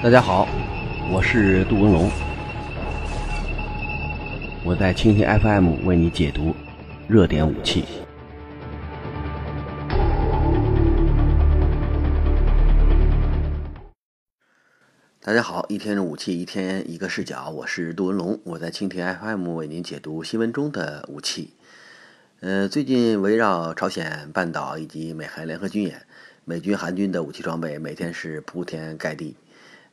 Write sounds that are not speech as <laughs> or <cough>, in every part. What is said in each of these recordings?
大家好，我是杜文龙，我在蜻蜓 FM 为你解读热点武器。大家好，一天的武器，一天一个视角，我是杜文龙，我在蜻蜓 FM 为您解读新闻中的武器。呃，最近围绕朝鲜半岛以及美韩联合军演，美军、韩军的武器装备每天是铺天盖地。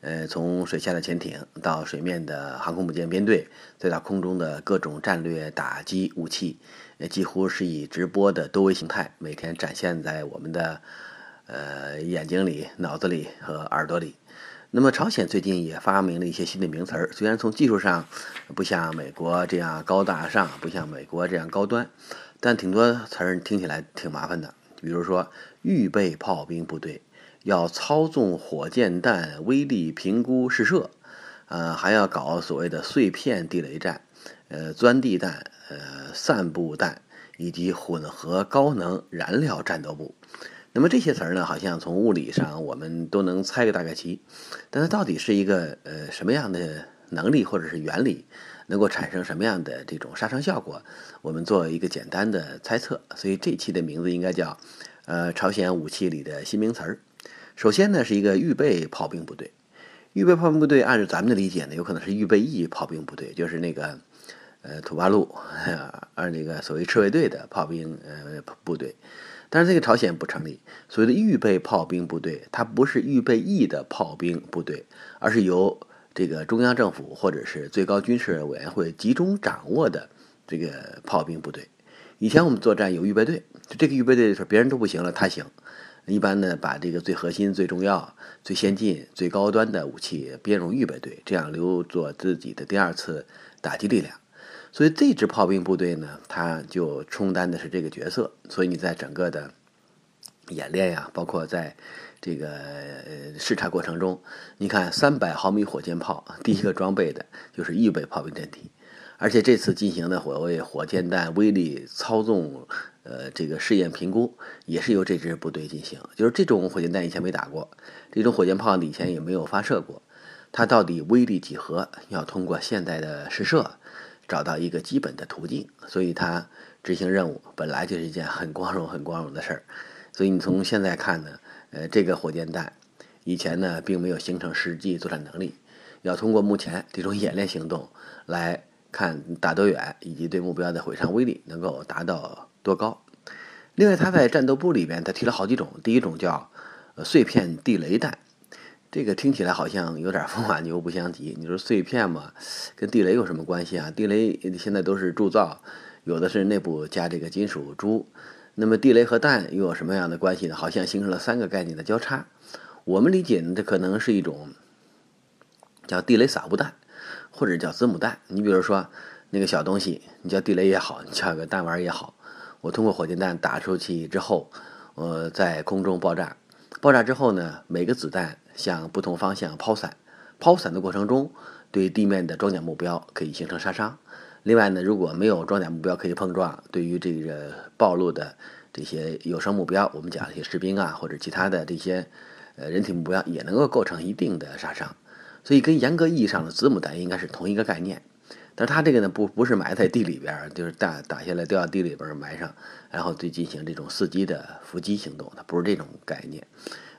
呃，从水下的潜艇到水面的航空母舰编队，再到空中的各种战略打击武器，呃，几乎是以直播的多维形态每天展现在我们的呃眼睛里、脑子里和耳朵里。那么，朝鲜最近也发明了一些新的名词儿，虽然从技术上不像美国这样高大上，不像美国这样高端，但挺多词儿听起来挺麻烦的。比如说，预备炮兵部队。要操纵火箭弹威力评估试射，呃，还要搞所谓的碎片地雷战，呃，钻地弹，呃，散布弹，以及混合高能燃料战斗部。那么这些词儿呢，好像从物理上我们都能猜个大概齐，但它到底是一个呃什么样的能力或者是原理，能够产生什么样的这种杀伤效果？我们做一个简单的猜测。所以这期的名字应该叫，呃，朝鲜武器里的新名词儿。首先呢，是一个预备炮兵部队。预备炮兵部队，按照咱们的理解呢，有可能是预备役炮兵部队，就是那个呃土八路，<laughs> 而那个所谓赤卫队的炮兵呃部队。但是这个朝鲜不成立，所谓的预备炮兵部队，它不是预备役的炮兵部队，而是由这个中央政府或者是最高军事委员会集中掌握的这个炮兵部队。以前我们作战有预备队，这个预备队的时候，别人都不行了，他行。一般呢，把这个最核心、最重要、最先进、最高端的武器编入预备队，这样留作自己的第二次打击力量。所以这支炮兵部队呢，它就充当的是这个角色。所以你在整个的演练呀，包括在这个视察过程中，你看三百毫米火箭炮，第一个装备的就是预备炮兵阵地。而且这次进行的所谓火箭弹威力操纵，呃，这个试验评估也是由这支部队进行。就是这种火箭弹以前没打过，这种火箭炮以前也没有发射过，它到底威力几何，要通过现在的试射找到一个基本的途径。所以它执行任务本来就是一件很光荣、很光荣的事儿。所以你从现在看呢，呃，这个火箭弹以前呢并没有形成实际作战能力，要通过目前这种演练行动来。看打多远，以及对目标的毁伤威力能够达到多高。另外，他在战斗部里边，他提了好几种。第一种叫碎片地雷弹，这个听起来好像有点风马牛不相及。你说碎片嘛，跟地雷有什么关系啊？地雷现在都是铸造，有的是内部加这个金属珠。那么地雷和弹又有什么样的关系呢？好像形成了三个概念的交叉。我们理解呢，这可能是一种叫地雷撒布弹。或者叫子母弹，你比如说那个小东西，你叫地雷也好，你叫个弹丸也好，我通过火箭弹打出去之后，呃，在空中爆炸，爆炸之后呢，每个子弹向不同方向抛散，抛散的过程中对地面的装甲目标可以形成杀伤。另外呢，如果没有装甲目标可以碰撞，对于这个暴露的这些有生目标，我们讲一些士兵啊或者其他的这些呃人体目标，也能够构成一定的杀伤。所以跟严格意义上的子母弹应该是同一个概念，但是它这个呢不不是埋在地里边，就是打打下来掉到地里边埋上，然后对进行这种伺机的伏击行动，它不是这种概念，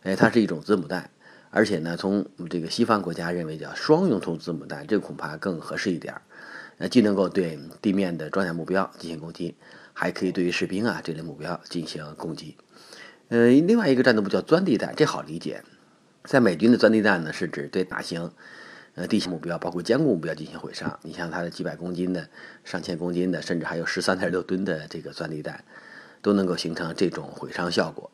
哎，它是一种子母弹，而且呢，从这个西方国家认为叫双用途子母弹，这恐怕更合适一点儿，呃，既能够对地面的装甲目标进行攻击，还可以对于士兵啊这类目标进行攻击，呃，另外一个战斗部叫钻地弹，这好理解。在美军的钻地弹呢，是指对大型，呃地形目标，包括坚固目标进行毁伤。你像它的几百公斤的、上千公斤的，甚至还有十三点六吨的这个钻地弹，都能够形成这种毁伤效果。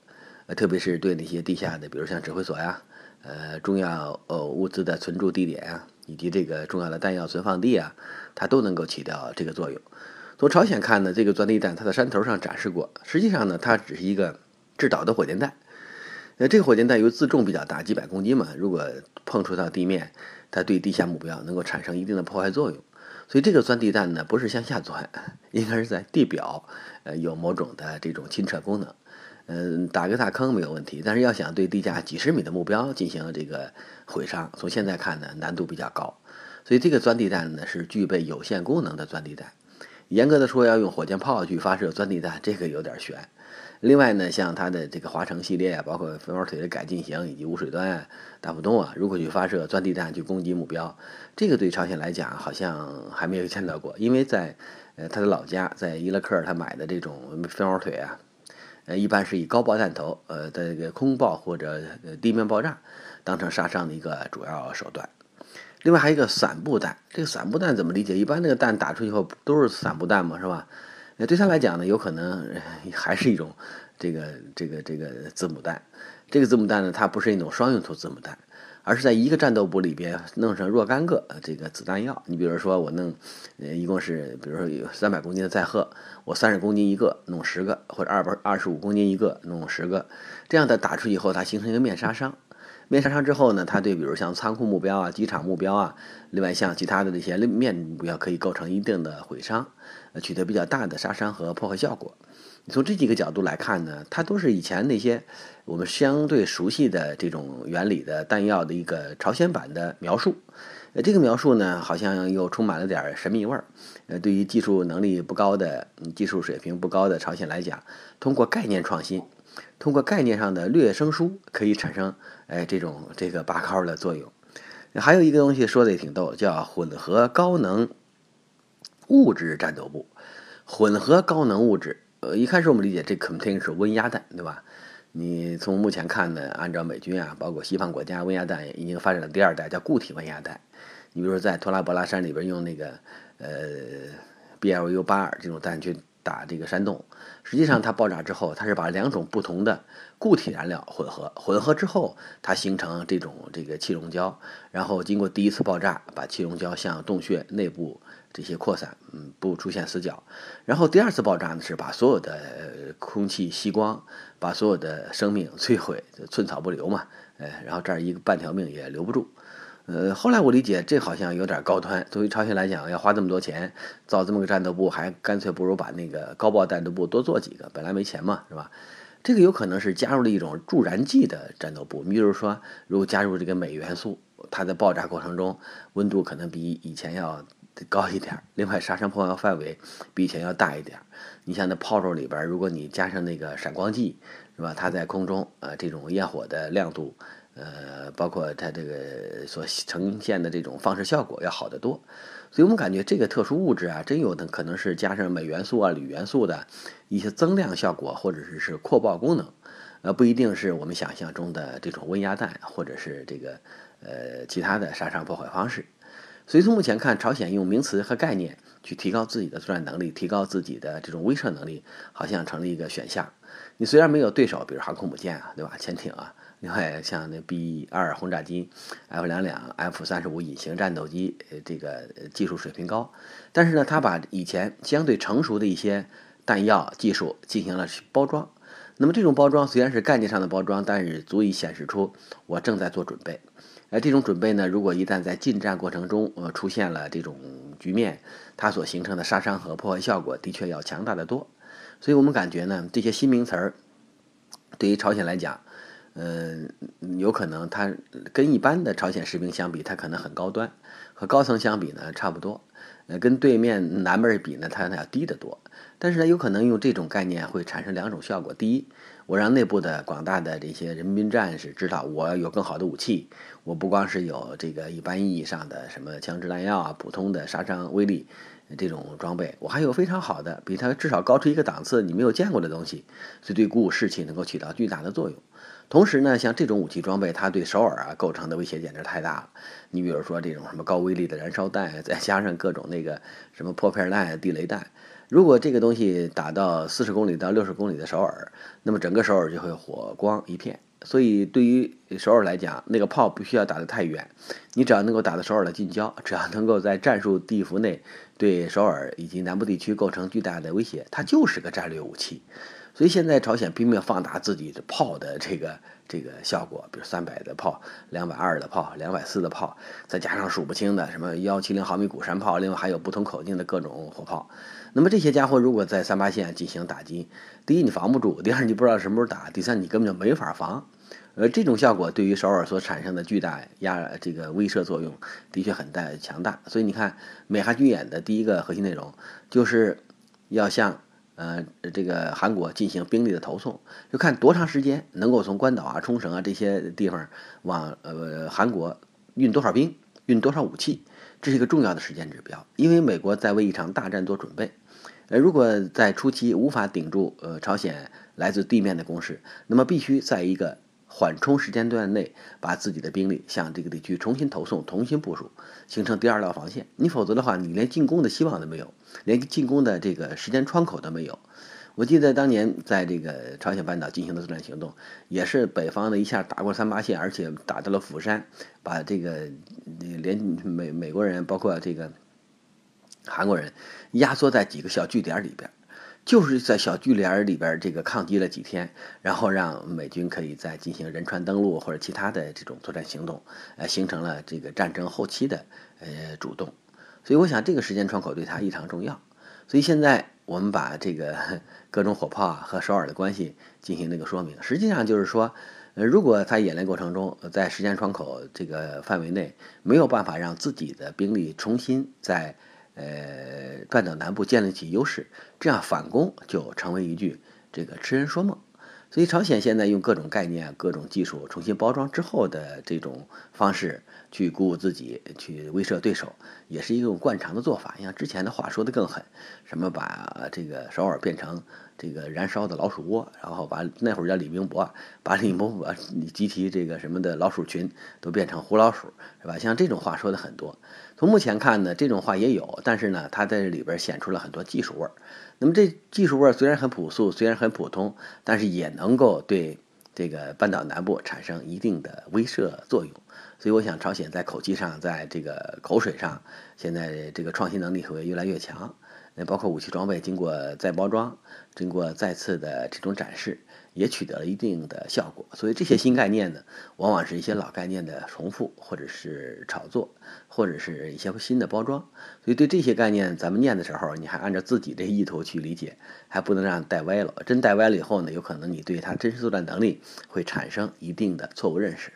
呃，特别是对那些地下的，比如像指挥所呀、呃重要呃物资的存储地点啊，以及这个重要的弹药存放地啊，它都能够起到这个作用。从朝鲜看呢，这个钻地弹它在山头上展示过，实际上呢，它只是一个制导的火箭弹。那这个火箭弹由于自重比较大，几百公斤嘛，如果碰触到地面，它对地下目标能够产生一定的破坏作用。所以这个钻地弹呢，不是向下钻，<laughs> 应该是在地表，呃，有某种的这种侵蚀功能。嗯，打个大坑没有问题，但是要想对地下几十米的目标进行这个毁伤，从现在看呢，难度比较高。所以这个钻地弹呢是具备有限功能的钻地弹。严格的说，要用火箭炮去发射钻地弹，这个有点悬。另外呢，像它的这个华城系列啊，包括飞毛腿的改进型以及无水端大浦洞啊，如果去发射钻地弹去攻击目标，这个对朝鲜来讲好像还没有见到过，因为在呃他的老家在伊拉克，他买的这种飞毛腿啊。呃，一般是以高爆弹头，呃的这个空爆或者地面爆炸当成杀伤的一个主要手段。另外还有一个散布弹，这个散布弹怎么理解？一般那个弹打出去后都是散布弹嘛，是吧？那对他来讲呢，有可能还是一种这个这个这个子母弹。这个子母弹呢，它不是一种双用途子母弹。而是在一个战斗部里边弄上若干个这个子弹药。你比如说，我弄，呃，一共是，比如说有三百公斤的载荷，我三十公斤一个，弄十个，或者二百二十五公斤一个，弄十个，这样的打出以后，它形成一个面杀伤。面杀伤之后呢，它对比如像仓库目标啊、机场目标啊，另外像其他的这些面目标，可以构成一定的毁伤，取得比较大的杀伤和破坏效果。从这几个角度来看呢，它都是以前那些我们相对熟悉的这种原理的弹药的一个朝鲜版的描述。呃，这个描述呢，好像又充满了点神秘味儿。呃，对于技术能力不高的、技术水平不高的朝鲜来讲，通过概念创新，通过概念上的略生疏，可以产生哎这种这个拔高的作用。还有一个东西说的也挺逗，叫混合高能物质战斗部。混合高能物质。呃，一开始我们理解这肯定是温压弹，对吧？你从目前看呢，按照美军啊，包括西方国家，温压弹已经发展了第二代，叫固体温压弹。你比如说在托拉博拉山里边用那个呃 BLU 八二这种弹去打这个山洞，实际上它爆炸之后，它是把两种不同的固体燃料混合，混合之后它形成这种这个气溶胶，然后经过第一次爆炸，把气溶胶向洞穴内部。这些扩散，嗯，不出现死角。然后第二次爆炸呢，是把所有的空气吸光，把所有的生命摧毁，寸草不留嘛。哎，然后这儿一个半条命也留不住。呃，后来我理解，这好像有点高端。作为朝鲜来讲，要花这么多钱造这么个战斗部，还干脆不如把那个高爆弹斗部多做几个，本来没钱嘛，是吧？这个有可能是加入了一种助燃剂的战斗部。你比如说，如果加入这个镁元素，它在爆炸过程中温度可能比以前要。高一点，另外杀伤破坏范围比以前要大一点。你像那炮手里边，如果你加上那个闪光剂，是吧？它在空中，呃，这种焰火的亮度，呃，包括它这个所呈现的这种放射效果要好得多。所以我们感觉这个特殊物质啊，真有的可能是加上镁元素啊、铝元素的一些增量效果，或者是是扩爆功能，呃，不一定是我们想象中的这种温压弹，或者是这个呃其他的杀伤破坏方式。所以从目前看，朝鲜用名词和概念去提高自己的作战能力，提高自己的这种威慑能力，好像成了一个选项。你虽然没有对手，比如航空母舰啊，对吧？潜艇啊，另外像那 B 二轰炸机、F 两两、F 三十五隐形战斗机，呃，这个技术水平高，但是呢，他把以前相对成熟的一些弹药技术进行了包装。那么这种包装虽然是概念上的包装，但是足以显示出我正在做准备。而这种准备呢，如果一旦在近战过程中，呃，出现了这种局面，它所形成的杀伤和破坏效果的确要强大的多。所以我们感觉呢，这些新名词儿对于朝鲜来讲，嗯，有可能它跟一般的朝鲜士兵相比，它可能很高端，和高层相比呢差不多。呃，跟对面南边比呢，它要低得多。但是呢，有可能用这种概念会产生两种效果：第一，我让内部的广大的这些人民战士知道，我有更好的武器。我不光是有这个一般意义上的什么枪支弹药啊，普通的杀伤威力这种装备，我还有非常好的，比它至少高出一个档次，你没有见过的东西，所以对鼓舞士气能够起到巨大的作用。同时呢，像这种武器装备，它对首尔啊构成的威胁简直太大了。你比如说这种什么高威力的燃烧弹，再加上各种那个什么破片弹、地雷弹，如果这个东西打到四十公里到六十公里的首尔，那么整个首尔就会火光一片。所以对于首尔来讲，那个炮不需要打得太远，你只要能够打到首尔的近郊，只要能够在战术地幅内对首尔以及南部地区构成巨大的威胁，它就是个战略武器。所以现在朝鲜拼命放大自己的炮的这个这个效果，比如三百的炮、两百二的炮、两百四的炮，再加上数不清的什么幺七零毫米鼓山炮，另外还有不同口径的各种火炮。那么这些家伙如果在三八线进行打击，第一你防不住，第二你不知道什么时候打，第三你根本就没法防。而，这种效果对于首尔所产生的巨大压这个威慑作用的确很大强大。所以你看，美韩军演的第一个核心内容就是要向呃这个韩国进行兵力的投送，就看多长时间能够从关岛啊、冲绳啊这些地方往呃韩国运多少兵、运多少武器，这是一个重要的时间指标。因为美国在为一场大战做准备。呃，如果在初期无法顶住呃朝鲜来自地面的攻势，那么必须在一个缓冲时间段内，把自己的兵力向这个地区重新投送、重新部署，形成第二道防线。你否则的话，你连进攻的希望都没有，连进攻的这个时间窗口都没有。我记得当年在这个朝鲜半岛进行的作战行动，也是北方的一下打过三八线，而且打到了釜山，把这个连美美国人包括这个韩国人压缩在几个小据点里边。就是在小聚联里边这个抗击了几天，然后让美军可以再进行仁川登陆或者其他的这种作战行动，呃，形成了这个战争后期的呃主动。所以我想这个时间窗口对他异常重要。所以现在我们把这个 <laughs> 各种火炮啊和首尔的关系进行那个说明，实际上就是说，呃，如果在演练过程中在时间窗口这个范围内没有办法让自己的兵力重新在。呃，半岛南部建立起优势，这样反攻就成为一句这个痴人说梦。所以，朝鲜现在用各种概念、各种技术重新包装之后的这种方式去鼓舞自己、去威慑对手，也是一种惯常的做法。像之前的话说的更狠，什么把这个首尔变成这个燃烧的老鼠窝，然后把那会儿叫李明博，把李明博集体这个什么的老鼠群都变成胡老鼠，是吧？像这种话说的很多。从目前看呢，这种话也有，但是呢，它在这里边显出了很多技术味儿。那么这技术味儿虽然很朴素，虽然很普通，但是也能够对这个半岛南部产生一定的威慑作用。所以我想，朝鲜在口气上，在这个口水上，现在这个创新能力会越来越强。那包括武器装备经过再包装，经过再次的这种展示。也取得了一定的效果，所以这些新概念呢，往往是一些老概念的重复，或者是炒作，或者是一些新的包装。所以对这些概念，咱们念的时候，你还按照自己的意图去理解，还不能让带歪了。真带歪了以后呢，有可能你对它真实作战能力会产生一定的错误认识。